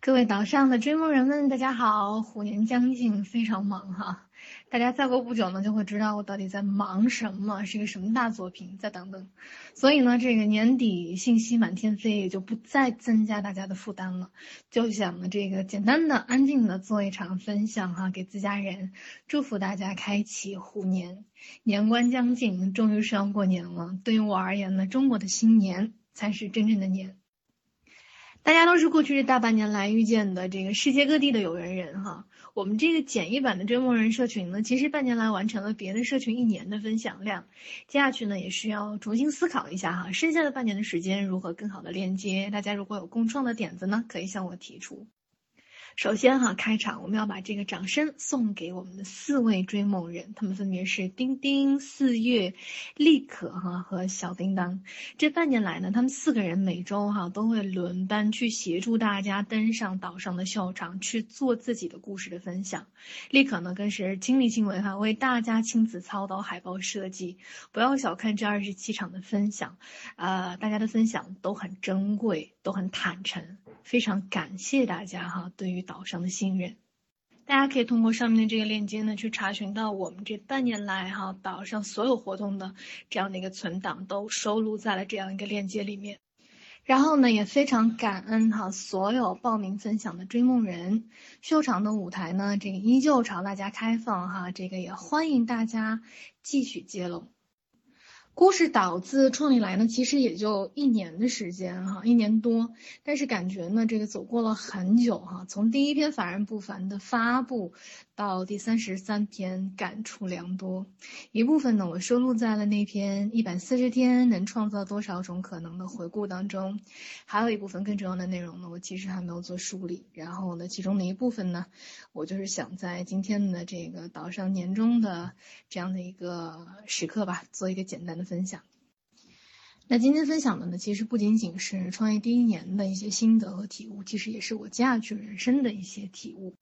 各位岛上的追梦人们，大家好！虎年将近，非常忙哈。大家再过不久呢，就会知道我到底在忙什么，是个什么大作品。再等等，所以呢，这个年底信息满天飞，也就不再增加大家的负担了。就想呢，这个简单的、安静的做一场分享哈，给自家人，祝福大家开启虎年。年关将近，终于是要过年了。对于我而言呢，中国的新年才是真正的年。大家都是过去这大半年来遇见的这个世界各地的有缘人哈。我们这个简易版的追梦人社群呢，其实半年来完成了别的社群一年的分享量，接下去呢也需要重新思考一下哈，剩下的半年的时间如何更好的链接。大家如果有共创的点子呢，可以向我提出。首先哈，开场我们要把这个掌声送给我们的四位追梦人，他们分别是丁丁、四月、立可哈和小叮当。这半年来呢，他们四个人每周哈都会轮班去协助大家登上岛上的秀场，去做自己的故事的分享。立可呢更是亲力亲为哈，为大家亲自操刀海报设计。不要小看这二十七场的分享，呃，大家的分享都很珍贵，都很坦诚。非常感谢大家哈，对于岛上的信任。大家可以通过上面的这个链接呢，去查询到我们这半年来哈岛上所有活动的这样的一个存档，都收录在了这样一个链接里面。然后呢，也非常感恩哈所有报名分享的追梦人。秀场的舞台呢，这个依旧朝大家开放哈，这个也欢迎大家继续接龙。故事岛自创立来呢，其实也就一年的时间哈，一年多，但是感觉呢，这个走过了很久哈。从第一篇凡人不凡的发布到第三十三篇，感触良多。一部分呢，我收录在了那篇一百四十天能创造多少种可能的回顾当中，还有一部分更重要的内容呢，我其实还没有做梳理。然后呢，其中的一部分呢，我就是想在今天的这个岛上年终的这样的一个时刻吧，做一个简单的。分享，那今天分享的呢，其实不仅仅是创业第一年的一些心得和体悟，其实也是我接下去人生的一些体悟。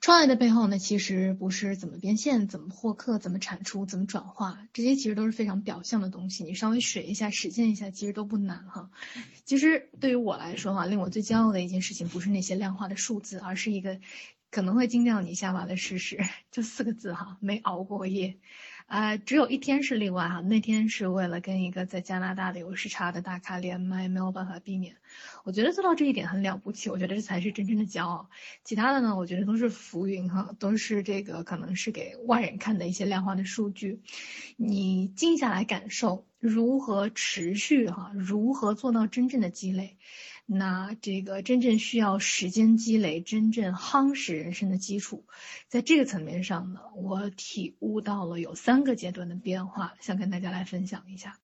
创业的背后呢，其实不是怎么变现、怎么获客、怎么产出、怎么转化，这些其实都是非常表象的东西。你稍微学一下、实践一下，其实都不难哈。其实对于我来说哈，令我最骄傲的一件事情，不是那些量化的数字，而是一个可能会惊掉你下巴的事实，就四个字哈，没熬过夜。啊，只有一天是例外哈，那天是为了跟一个在加拿大的有时差的大咖连麦，没有办法避免。我觉得做到这一点很了不起，我觉得这才是真正的骄傲。其他的呢，我觉得都是浮云哈，都是这个可能是给外人看的一些量化的数据。你静下来感受，如何持续哈，如何做到真正的积累。那这个真正需要时间积累，真正夯实人生的基础，在这个层面上呢，我体悟到了有三个阶段的变化，想跟大家来分享一下。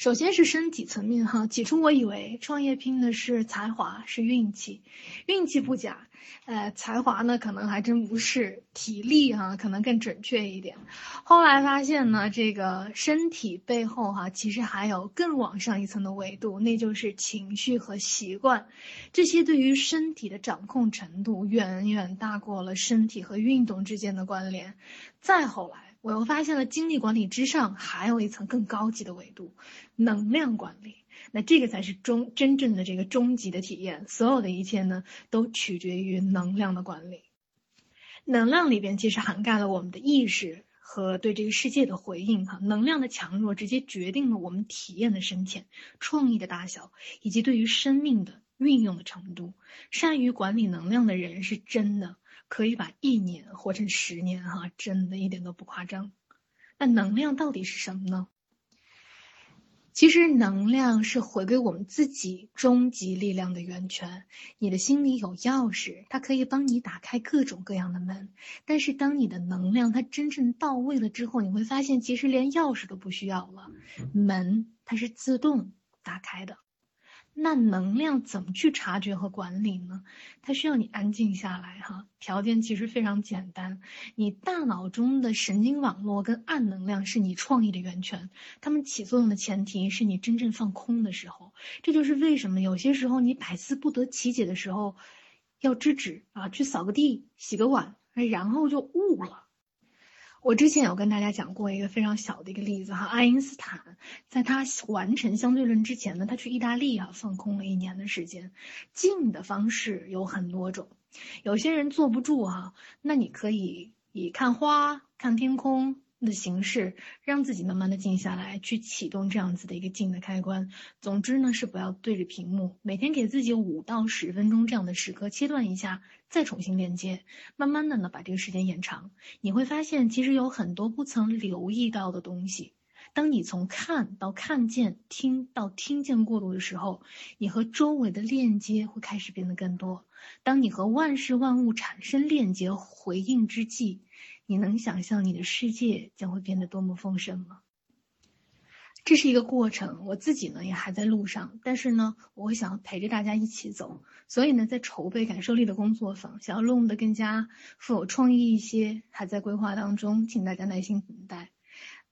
首先是身体层面哈，起初我以为创业拼的是才华，是运气，运气不假，呃，才华呢可能还真不是，体力哈可能更准确一点。后来发现呢，这个身体背后哈，其实还有更往上一层的维度，那就是情绪和习惯，这些对于身体的掌控程度远远大过了身体和运动之间的关联。再后来。我又发现了精力管理之上还有一层更高级的维度，能量管理。那这个才是终真正的这个终极的体验。所有的一切呢，都取决于能量的管理。能量里边其实涵盖了我们的意识和对这个世界的回应。哈，能量的强弱直接决定了我们体验的深浅、创意的大小以及对于生命的运用的程度。善于管理能量的人是真的。可以把一年活成十年，哈，真的一点都不夸张。那能量到底是什么呢？其实能量是回归我们自己终极力量的源泉。你的心里有钥匙，它可以帮你打开各种各样的门。但是当你的能量它真正到位了之后，你会发现其实连钥匙都不需要了，门它是自动打开的。那能量怎么去察觉和管理呢？它需要你安静下来哈。条件其实非常简单，你大脑中的神经网络跟暗能量是你创意的源泉，它们起作用的前提是你真正放空的时候。这就是为什么有些时候你百思不得其解的时候，要制止啊，去扫个地、洗个碗，然后就悟了。我之前有跟大家讲过一个非常小的一个例子哈，爱因斯坦在他完成相对论之前呢，他去意大利啊放空了一年的时间。静的方式有很多种，有些人坐不住哈，那你可以以看花、看天空。的形式，让自己慢慢的静下来，去启动这样子的一个静的开关。总之呢，是不要对着屏幕，每天给自己五到十分钟这样的时刻，切断一下，再重新链接，慢慢的呢，把这个时间延长。你会发现，其实有很多不曾留意到的东西。当你从看到看见，听到听见过渡的时候，你和周围的链接会开始变得更多。当你和万事万物产生链接回应之际。你能想象你的世界将会变得多么丰盛吗？这是一个过程，我自己呢也还在路上，但是呢，我会想陪着大家一起走。所以呢，在筹备感受力的工作坊，想要弄得更加富有创意一些，还在规划当中，请大家耐心等待。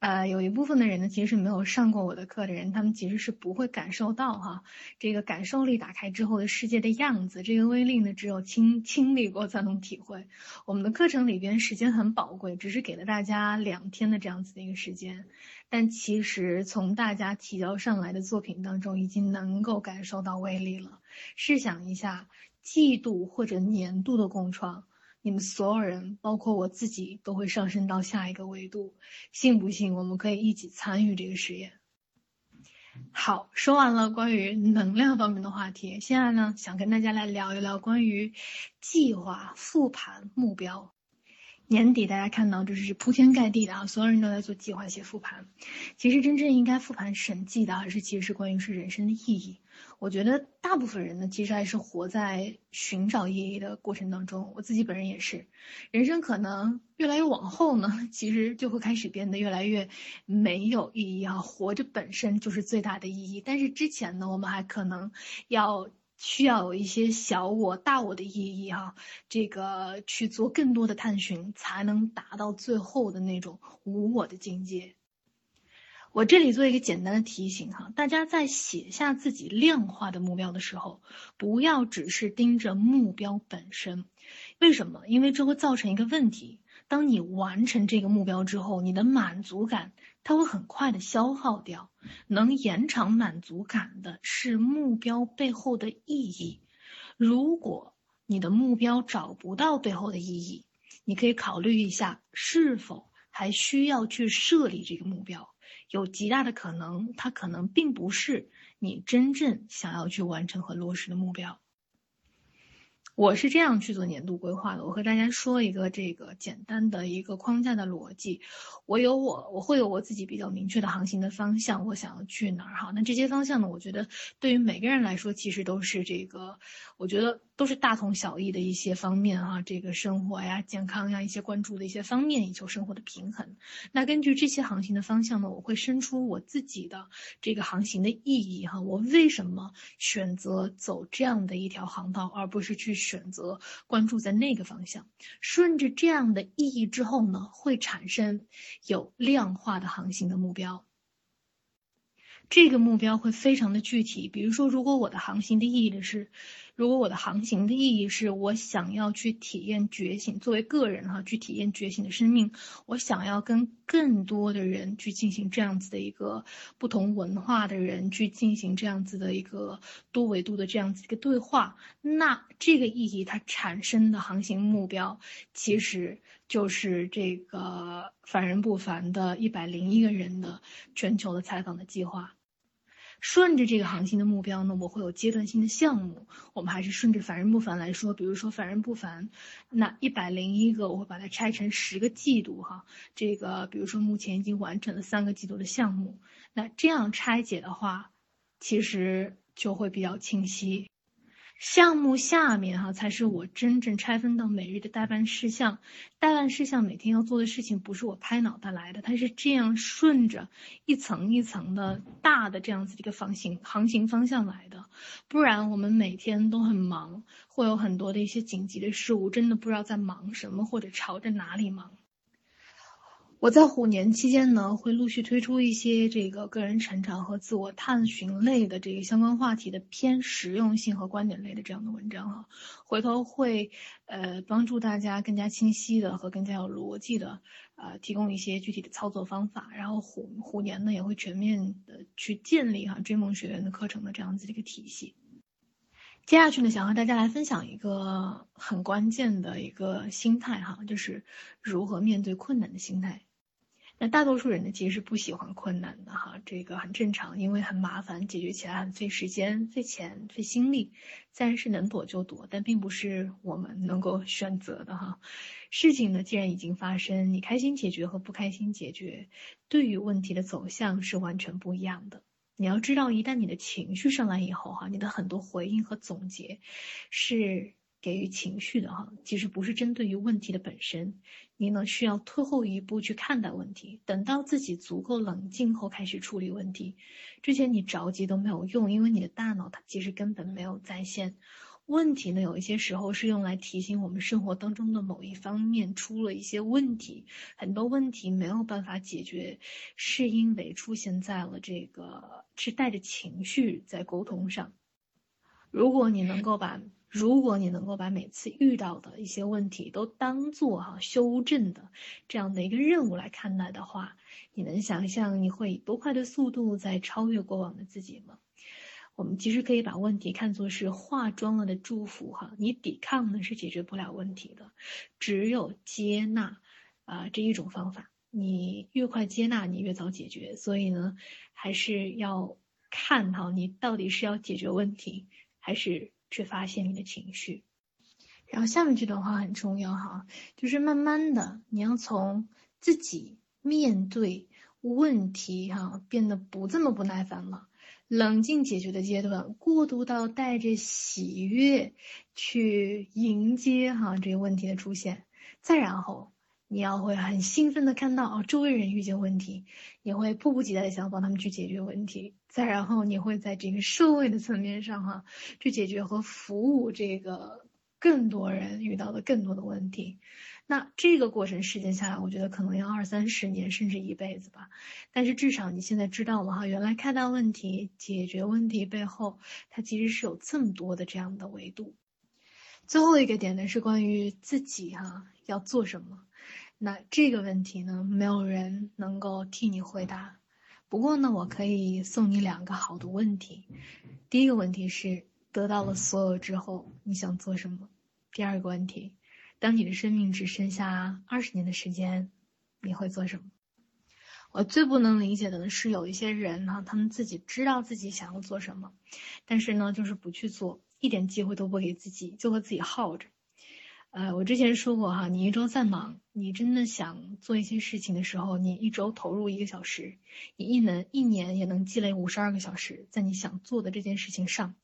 呃，有一部分的人呢，其实是没有上过我的课的人，他们其实是不会感受到哈，这个感受力打开之后的世界的样子，这个威力呢，只有亲经历过才能体会。我们的课程里边时间很宝贵，只是给了大家两天的这样子的一个时间，但其实从大家提交上来的作品当中，已经能够感受到威力了。试想一下，季度或者年度的共创。你们所有人，包括我自己，都会上升到下一个维度，信不信？我们可以一起参与这个实验。好，说完了关于能量方面的话题，现在呢，想跟大家来聊一聊关于计划、复盘、目标。年底大家看到就是铺天盖地的啊，所有人都在做计划、写复盘。其实真正应该复盘审计的，还是其实是关于是人生的意义。我觉得大部分人呢，其实还是活在寻找意义的过程当中。我自己本人也是，人生可能越来越往后呢，其实就会开始变得越来越没有意义啊。活着本身就是最大的意义，但是之前呢，我们还可能要。需要有一些小我、大我的意义哈，这个去做更多的探寻，才能达到最后的那种无我的境界。我这里做一个简单的提醒哈，大家在写下自己量化的目标的时候，不要只是盯着目标本身。为什么？因为这会造成一个问题：当你完成这个目标之后，你的满足感。它会很快的消耗掉，能延长满足感的是目标背后的意义。如果你的目标找不到背后的意义，你可以考虑一下是否还需要去设立这个目标。有极大的可能，它可能并不是你真正想要去完成和落实的目标。我是这样去做年度规划的。我和大家说一个这个简单的一个框架的逻辑。我有我，我会有我自己比较明确的航行的方向，我想要去哪儿哈？那这些方向呢？我觉得对于每个人来说，其实都是这个，我觉得都是大同小异的一些方面哈。这个生活呀、健康呀，一些关注的一些方面，以求生活的平衡。那根据这些航行的方向呢，我会生出我自己的这个航行的意义哈。我为什么选择走这样的一条航道，而不是去？选择关注在那个方向，顺着这样的意义之后呢，会产生有量化的航行的目标。这个目标会非常的具体，比如说，如果我的航行的意义的是。如果我的航行的意义是我想要去体验觉醒，作为个人哈，去体验觉醒的生命，我想要跟更多的人去进行这样子的一个不同文化的人去进行这样子的一个多维度的这样子一个对话，那这个意义它产生的航行目标，其实就是这个凡人不凡的一百零一个人的全球的采访的计划。顺着这个航行的目标呢，我会有阶段性的项目。我们还是顺着凡人不凡来说，比如说凡人不凡，那一百零一个，我会把它拆成十个季度哈。这个比如说目前已经完成了三个季度的项目，那这样拆解的话，其实就会比较清晰。项目下面哈才是我真正拆分到每日的代办事项，代办事项每天要做的事情不是我拍脑袋来的，它是这样顺着一层一层的大的这样子一个方形航行方向来的，不然我们每天都很忙，会有很多的一些紧急的事物，真的不知道在忙什么或者朝着哪里忙。我在虎年期间呢，会陆续推出一些这个个人成长和自我探寻类的这个相关话题的偏实用性和观点类的这样的文章哈，回头会呃帮助大家更加清晰的和更加有逻辑的呃提供一些具体的操作方法，然后虎虎年呢也会全面的去建立哈追梦学院的课程的这样子的一个体系。接下去呢，想和大家来分享一个很关键的一个心态哈，就是如何面对困难的心态。那大多数人呢，其实是不喜欢困难的哈，这个很正常，因为很麻烦，解决起来很费时间、费钱、费心力，自然是能躲就躲，但并不是我们能够选择的哈。事情呢，既然已经发生，你开心解决和不开心解决，对于问题的走向是完全不一样的。你要知道，一旦你的情绪上来以后哈，你的很多回应和总结，是。给予情绪的哈，其实不是针对于问题的本身，你呢需要退后一步去看待问题，等到自己足够冷静后开始处理问题。之前你着急都没有用，因为你的大脑它其实根本没有在线。问题呢有一些时候是用来提醒我们生活当中的某一方面出了一些问题，很多问题没有办法解决，是因为出现在了这个是带着情绪在沟通上。如果你能够把如果你能够把每次遇到的一些问题都当做哈修正的这样的一个任务来看待的话，你能想象你会以多快的速度在超越过往的自己吗？我们其实可以把问题看作是化妆了的祝福哈，你抵抗呢是解决不了问题的，只有接纳啊这一种方法，你越快接纳，你越早解决。所以呢，还是要看哈你到底是要解决问题还是。去发现你的情绪，然后下面这段话很重要哈，就是慢慢的你要从自己面对问题哈，变得不这么不耐烦了，冷静解决的阶段，过渡到带着喜悦去迎接哈这个问题的出现，再然后。你要会很兴奋的看到哦，周围人遇见问题，你会迫不及待的想帮他们去解决问题。再然后，你会在这个社会的层面上哈，去解决和服务这个更多人遇到的更多的问题。那这个过程时间下来，我觉得可能要二三十年，甚至一辈子吧。但是至少你现在知道了哈，原来看到问题、解决问题背后，它其实是有这么多的这样的维度。最后一个点呢，是关于自己哈要做什么。那这个问题呢，没有人能够替你回答。不过呢，我可以送你两个好的问题。第一个问题是，得到了所有之后，你想做什么？第二个问题，当你的生命只剩下二十年的时间，你会做什么？我最不能理解的，是有一些人哈，他们自己知道自己想要做什么，但是呢，就是不去做，一点机会都不给自己，就和自己耗着。呃，我之前说过哈，你一周再忙，你真的想做一些事情的时候，你一周投入一个小时，你一能一年也能积累五十二个小时在你想做的这件事情上。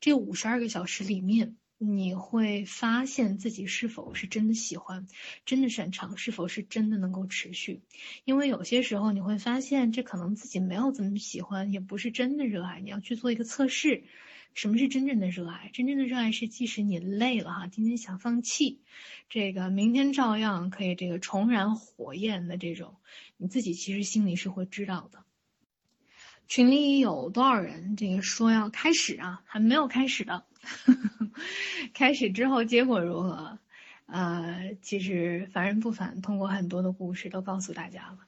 这五十二个小时里面，你会发现自己是否是真的喜欢，真的擅长，是否是真的能够持续。因为有些时候你会发现，这可能自己没有这么喜欢，也不是真的热爱。你要去做一个测试。什么是真正的热爱？真正的热爱是，即使你累了哈，今天想放弃，这个明天照样可以这个重燃火焰的这种，你自己其实心里是会知道的。群里有多少人这个说要开始啊？还没有开始的，开始之后结果如何？呃，其实凡人不凡，通过很多的故事都告诉大家了，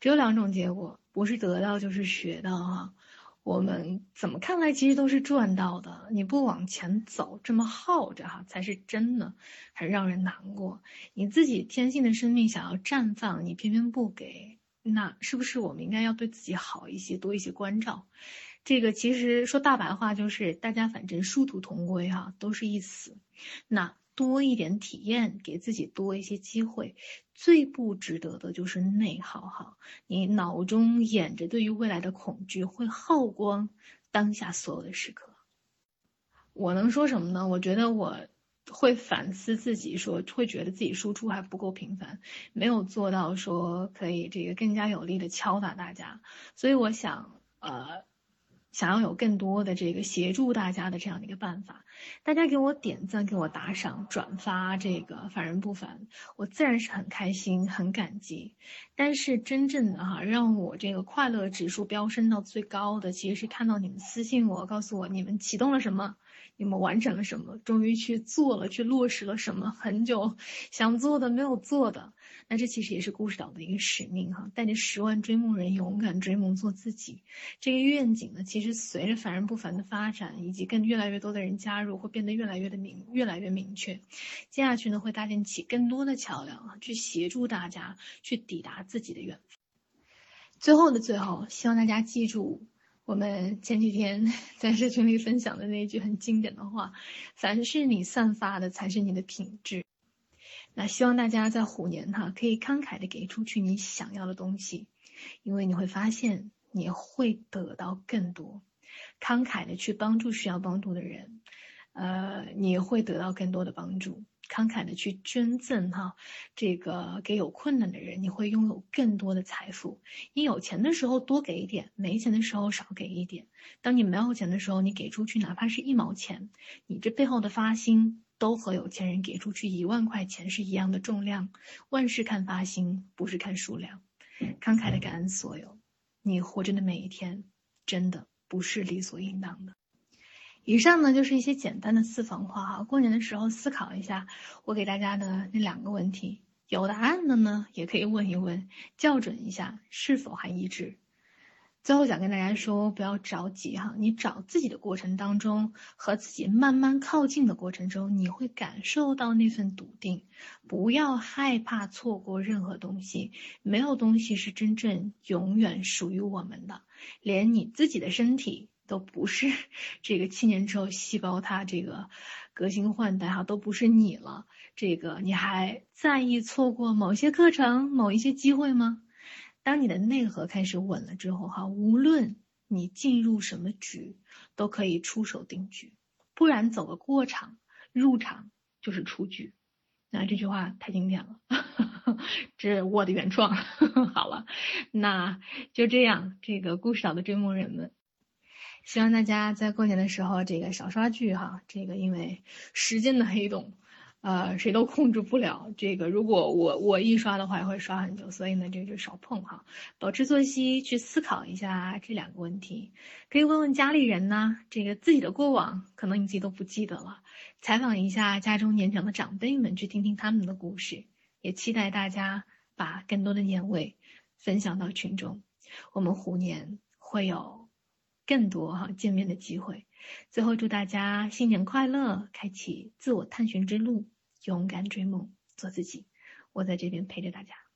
只有两种结果，不是得到就是学到哈。我们怎么看来其实都是赚到的，你不往前走，这么耗着哈，才是真的很让人难过。你自己天性的生命想要绽放，你偏偏不给，那是不是我们应该要对自己好一些，多一些关照？这个其实说大白话就是，大家反正殊途同归哈，都是一死。那。多一点体验，给自己多一些机会。最不值得的就是内耗哈，你脑中演着对于未来的恐惧，会耗光当下所有的时刻。我能说什么呢？我觉得我会反思自己，说会觉得自己输出还不够频繁，没有做到说可以这个更加有力的敲打大家。所以我想，呃。想要有更多的这个协助大家的这样的一个办法，大家给我点赞、给我打赏、转发这个凡人不凡，我自然是很开心、很感激。但是真正的哈，让我这个快乐指数飙升到最高的，其实是看到你们私信我，告诉我你们启动了什么。你们完成了什么？终于去做了，去落实了什么？很久想做的没有做的，那这其实也是故事岛的一个使命哈，带着十万追梦人勇敢追梦，做自己。这个愿景呢，其实随着凡人不凡的发展，以及更越来越多的人加入，会变得越来越的明，越来越明确。接下去呢，会搭建起更多的桥梁，去协助大家去抵达自己的远方。最后的最后，希望大家记住。我们前几天 在社群里分享的那句很经典的话：“凡是你散发的，才是你的品质。”那希望大家在虎年哈，可以慷慨的给出去你想要的东西，因为你会发现你会得到更多。慷慨的去帮助需要帮助的人，呃，你会得到更多的帮助。慷慨的去捐赠哈，这个给有困难的人，你会拥有更多的财富。你有钱的时候多给一点，没钱的时候少给一点。当你没有钱的时候，你给出去哪怕是一毛钱，你这背后的发心都和有钱人给出去一万块钱是一样的重量。万事看发心，不是看数量。慷慨的感恩所有，你活着的每一天，真的不是理所应当的。以上呢就是一些简单的私房话哈，过年的时候思考一下我给大家的那两个问题，有答案的呢也可以问一问，校准一下是否还一致。最后想跟大家说，不要着急哈，你找自己的过程当中和自己慢慢靠近的过程中，你会感受到那份笃定。不要害怕错过任何东西，没有东西是真正永远属于我们的，连你自己的身体。都不是这个七年之后细胞它这个革新换代哈，都不是你了。这个你还在意错过某些课程、某一些机会吗？当你的内核开始稳了之后哈，无论你进入什么局，都可以出手定局。不然走个过场，入场就是出局。那这句话太经典了，这是我的原创。好了，那就这样，这个故事岛的追梦人们。希望大家在过年的时候，这个少刷剧哈。这个因为时间的黑洞，呃，谁都控制不了。这个如果我我一刷的话，也会刷很久。所以呢，这个就少碰哈，保持作息，去思考一下这两个问题。可以问问家里人呢，这个自己的过往，可能你自己都不记得了。采访一下家中年长的长辈们，去听听他们的故事。也期待大家把更多的年味分享到群中。我们虎年会有。更多哈见面的机会，最后祝大家新年快乐，开启自我探寻之路，勇敢追梦，做自己。我在这边陪着大家。